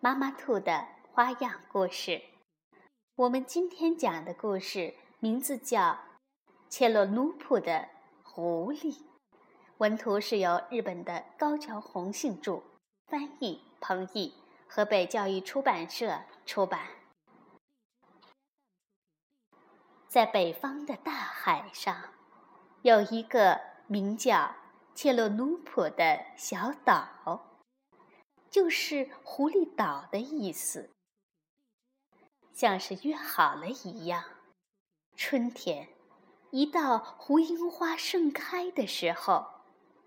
妈妈兔的花样故事，我们今天讲的故事名字叫《切洛努普的狐狸》，文图是由日本的高桥弘信著，翻译彭毅，河北教育出版社出版。在北方的大海上，有一个名叫切洛努普的小岛。就是狐狸岛的意思，像是约好了一样。春天一到，胡樱花盛开的时候，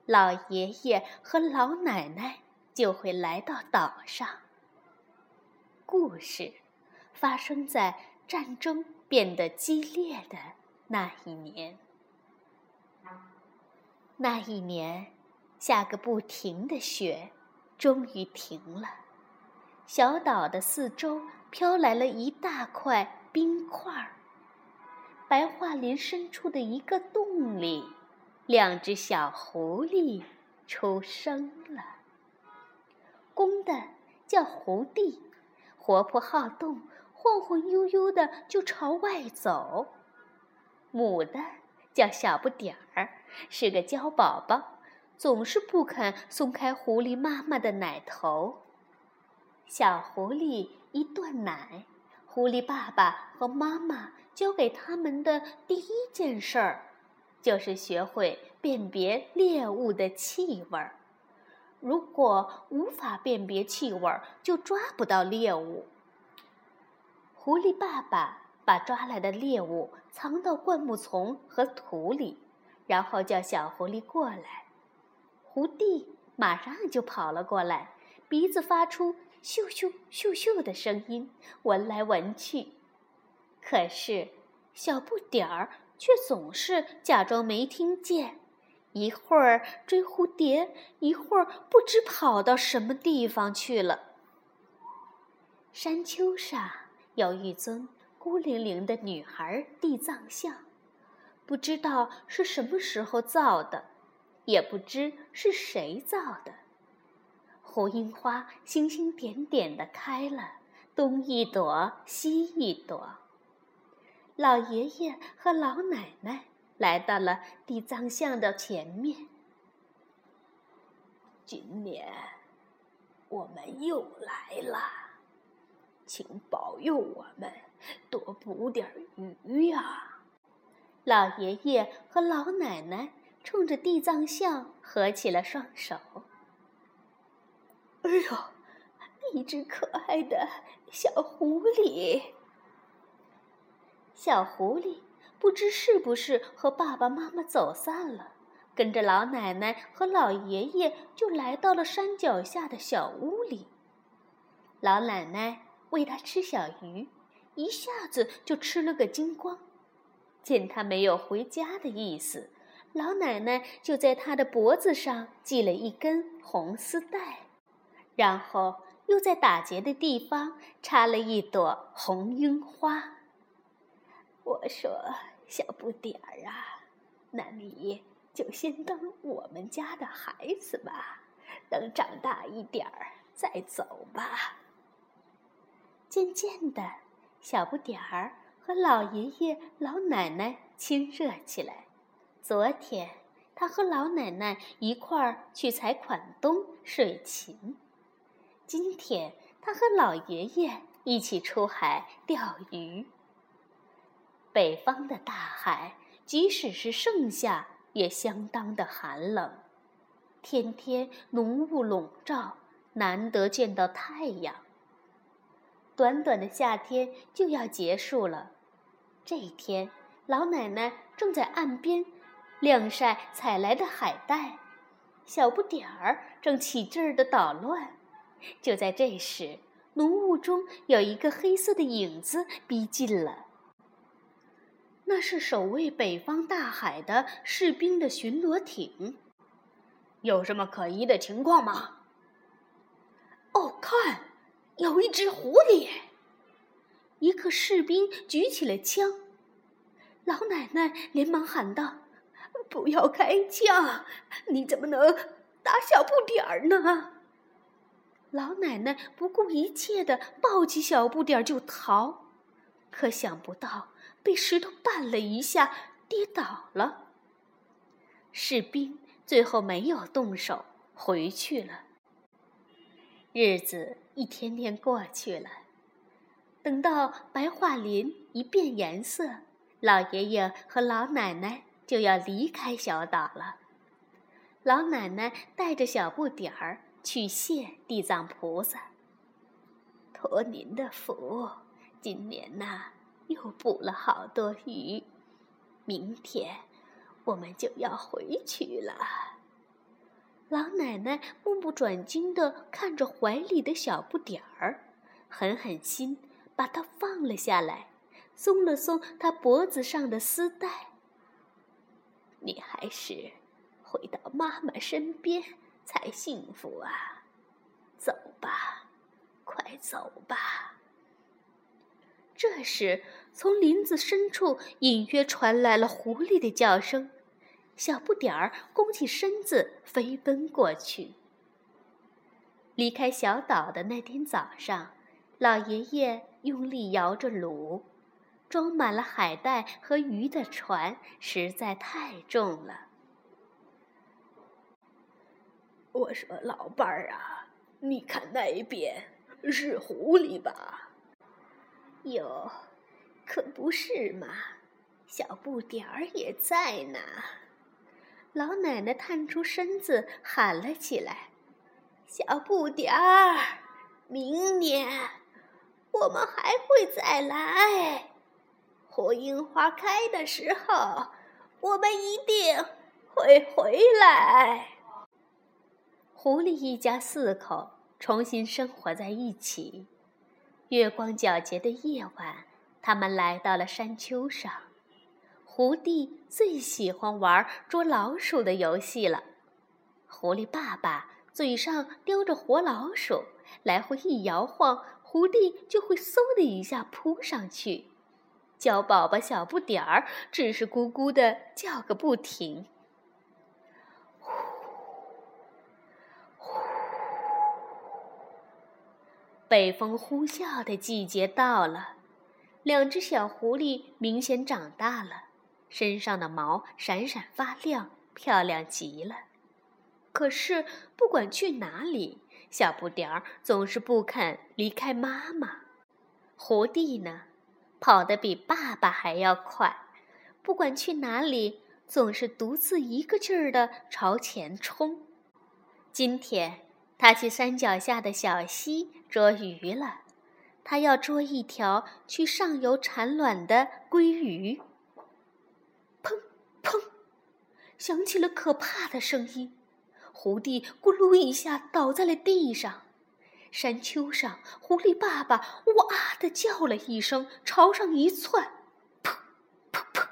老爷爷和老奶奶就会来到岛上。故事发生在战争变得激烈的那一年。那一年，下个不停的雪。终于停了，小岛的四周飘来了一大块冰块儿。白桦林深处的一个洞里，两只小狐狸出生了。公的叫胡地，活泼好动，晃晃悠悠的就朝外走；母的叫小不点儿，是个娇宝宝。总是不肯松开狐狸妈妈的奶头。小狐狸一断奶，狐狸爸爸和妈妈教给他们的第一件事儿，就是学会辨别猎物的气味儿。如果无法辨别气味儿，就抓不到猎物。狐狸爸爸把抓来的猎物藏到灌木丛和土里，然后叫小狐狸过来。胡地马上就跑了过来，鼻子发出咻咻咻咻的声音，闻来闻去。可是小不点儿却总是假装没听见，一会儿追蝴蝶，一会儿不知跑到什么地方去了。山丘上有一尊孤零零的女孩地藏像，不知道是什么时候造的。也不知是谁造的。胡樱花星星点点的开了，东一朵，西一朵。老爷爷和老奶奶来到了地藏像的前面。今年我们又来了，请保佑我们多捕点鱼呀！老爷爷和老奶奶。冲着地藏像合起了双手。哎呦，一只可爱的小狐狸！小狐狸不知是不是和爸爸妈妈走散了，跟着老奶奶和老爷爷就来到了山脚下的小屋里。老奶奶喂它吃小鱼，一下子就吃了个精光。见它没有回家的意思。老奶奶就在他的脖子上系了一根红丝带，然后又在打结的地方插了一朵红樱花。我说：“小不点儿啊，那你就先当我们家的孩子吧，等长大一点儿再走吧。”渐渐的，小不点儿和老爷爷、老奶奶亲热起来。昨天，他和老奶奶一块儿去采款冬水芹。今天，他和老爷爷一起出海钓鱼。北方的大海，即使是盛夏，也相当的寒冷，天天浓雾笼罩，难得见到太阳。短短的夏天就要结束了，这一天，老奶奶正在岸边。晾晒采来的海带，小不点儿正起劲儿的捣乱。就在这时，浓雾中有一个黑色的影子逼近了。那是守卫北方大海的士兵的巡逻艇。有什么可疑的情况吗？哦，看，有一只狐狸！一个士兵举起了枪。老奶奶连忙喊道：“不要开枪！你怎么能打小不点儿呢？”老奶奶不顾一切的抱起小不点儿就逃，可想不到。被石头绊了一下，跌倒了。士兵最后没有动手，回去了。日子一天天过去了，等到白桦林一变颜色，老爷爷和老奶奶就要离开小岛了。老奶奶带着小不点儿去谢地藏菩萨，托您的福，今年呐。又捕了好多鱼，明天我们就要回去了。老奶奶目不转睛地看着怀里的小不点儿，狠狠心把它放了下来，松了松他脖子上的丝带。你还是回到妈妈身边才幸福啊！走吧，快走吧。这时，从林子深处隐约传来了狐狸的叫声。小不点儿弓起身子，飞奔过去。离开小岛的那天早上，老爷爷用力摇着橹，装满了海带和鱼的船实在太重了。我说：“老伴儿啊，你看那边是狐狸吧？”哟，可不是嘛！小不点儿也在呢。老奶奶探出身子喊了起来：“小不点儿，明年我们还会再来。火樱花开的时候，我们一定会回来。”狐狸一家四口重新生活在一起。月光皎洁的夜晚，他们来到了山丘上。狐狸最喜欢玩捉老鼠的游戏了。狐狸爸爸嘴上叼着活老鼠，来回一摇晃，狐狸就会嗖的一下扑上去。叫宝宝小不点儿只是咕咕的叫个不停。北风呼啸的季节到了，两只小狐狸明显长大了，身上的毛闪闪发亮，漂亮极了。可是不管去哪里，小不点儿总是不肯离开妈妈。狐狸呢，跑得比爸爸还要快，不管去哪里，总是独自一个劲儿地朝前冲。今天。他去山脚下的小溪捉鱼了，他要捉一条去上游产卵的鲑鱼。砰砰，响起了可怕的声音，狐狸咕噜一下倒在了地上。山丘上，狐狸爸爸哇的叫了一声，朝上一窜，噗噗噗！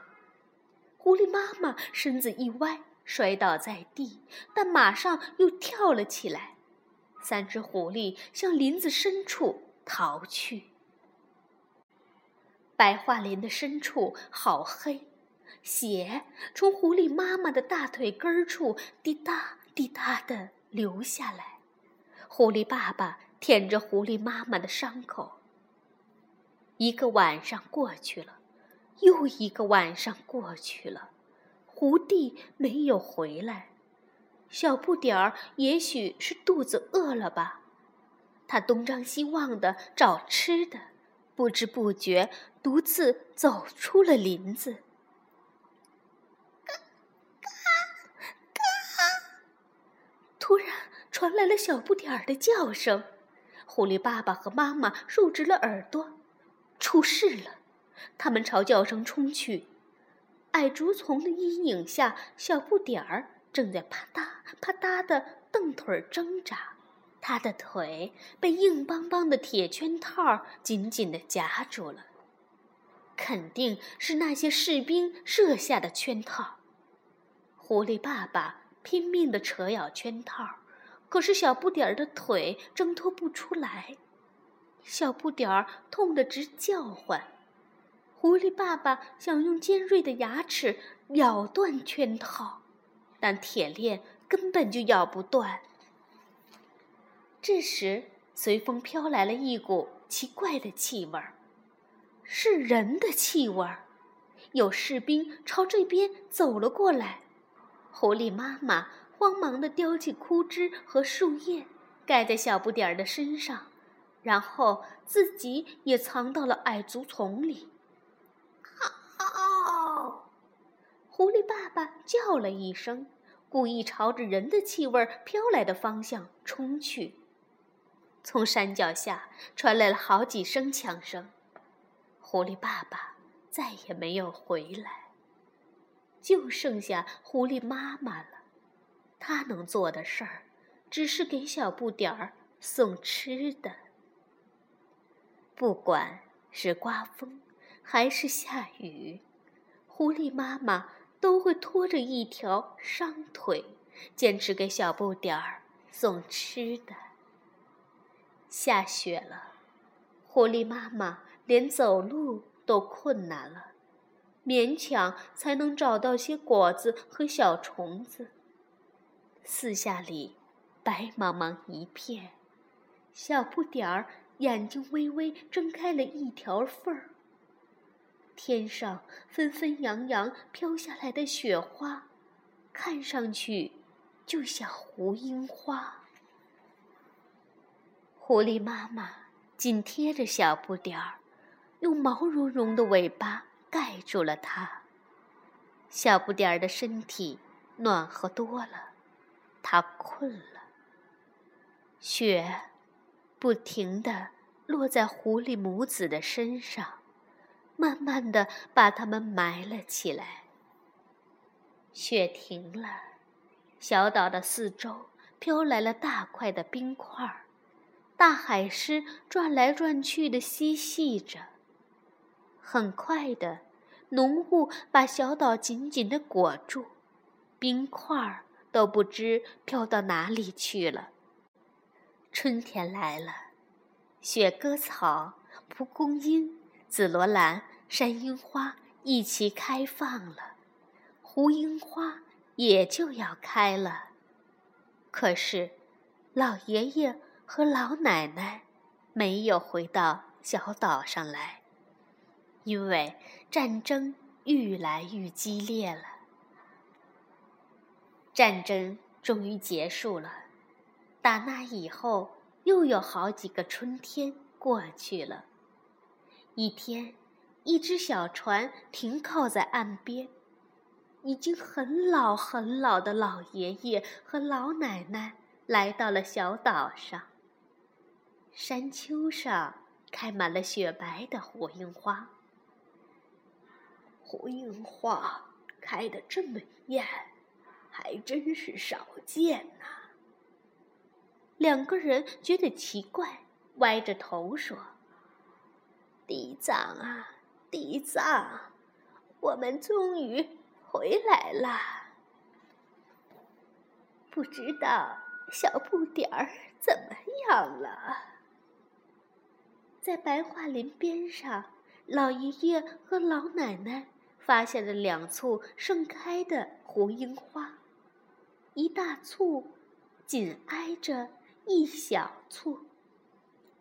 狐狸妈妈身子一歪，摔倒在地，但马上又跳了起来。三只狐狸向林子深处逃去。白桦林的深处好黑，血从狐狸妈妈的大腿根儿处滴答滴答地流下来。狐狸爸爸舔着狐狸妈妈的伤口。一个晚上过去了，又一个晚上过去了，狐狸没有回来。小不点儿也许是肚子饿了吧，他东张西望的找吃的，不知不觉独自走出了林子。嘎嘎嘎！突然传来了小不点儿的叫声，狐狸爸爸和妈妈竖直了耳朵，出事了！他们朝叫声冲去，矮竹丛的阴影下，小不点儿。正在啪嗒啪嗒的蹬腿挣扎，他的腿被硬邦邦的铁圈套紧紧地夹住了，肯定是那些士兵设下的圈套。狐狸爸爸拼命地扯咬圈套，可是小不点儿的腿挣脱不出来，小不点儿痛得直叫唤。狐狸爸爸想用尖锐的牙齿咬断圈套，但铁链根本就咬不断。这时，随风飘来了一股奇怪的气味儿，是人的气味儿。有士兵朝这边走了过来，狐狸妈妈慌忙地叼起枯枝和树叶，盖在小不点儿的身上，然后自己也藏到了矮竹丛里。好！狐狸爸爸叫了一声，故意朝着人的气味飘来的方向冲去。从山脚下传来了好几声枪声，狐狸爸爸再也没有回来，就剩下狐狸妈妈了。他能做的事儿，只是给小不点儿送吃的。不管是刮风还是下雨，狐狸妈妈都会拖着一条伤腿，坚持给小不点儿送吃的。下雪了，狐狸妈妈连走路都困难了，勉强才能找到些果子和小虫子。四下里白茫茫一片，小不点儿眼睛微微睁开了一条缝儿。天上纷纷扬扬飘下来的雪花，看上去就像胡樱花。狐狸妈妈紧贴着小不点儿，用毛茸茸的尾巴盖住了它。小不点儿的身体暖和多了，它困了。雪不停地落在狐狸母子的身上，慢慢地把它们埋了起来。雪停了，小岛的四周飘来了大块的冰块儿。大海狮转来转去的嬉戏着。很快的，浓雾把小岛紧紧地裹住，冰块儿都不知飘到哪里去了。春天来了，雪割草、蒲公英、紫罗兰、山樱花一齐开放了，胡樱花也就要开了。可是，老爷爷。和老奶奶没有回到小岛上来，因为战争愈来愈激烈了。战争终于结束了，打那以后又有好几个春天过去了。一天，一只小船停靠在岸边，已经很老很老的老爷爷和老奶奶来到了小岛上。山丘上开满了雪白的胡樱花。胡樱花开得这么艳，还真是少见呐。两个人觉得奇怪，歪着头说：“地藏啊，地藏，我们终于回来了。不知道小不点儿怎么样了？”在白桦林边上，老爷爷和老奶奶发现了两簇盛开的胡樱花，一大簇紧挨着一小簇，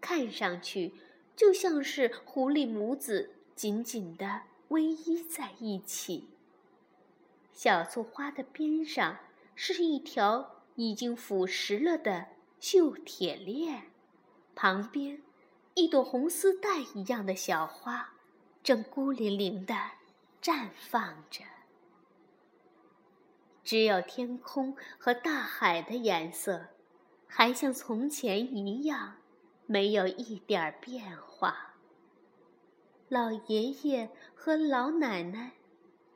看上去就像是狐狸母子紧紧地偎依在一起。小簇花的边上是一条已经腐蚀了的旧铁链，旁边。一朵红丝带一样的小花，正孤零零地绽放着。只有天空和大海的颜色，还像从前一样，没有一点儿变化。老爷爷和老奶奶，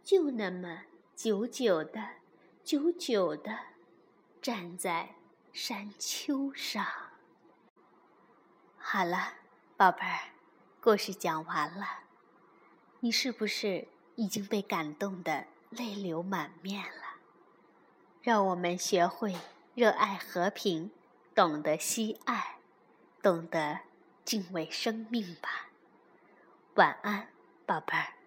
就那么久久的、久久的，站在山丘上。好了，宝贝儿，故事讲完了，你是不是已经被感动的泪流满面了？让我们学会热爱和平，懂得惜爱，懂得敬畏生命吧。晚安，宝贝儿。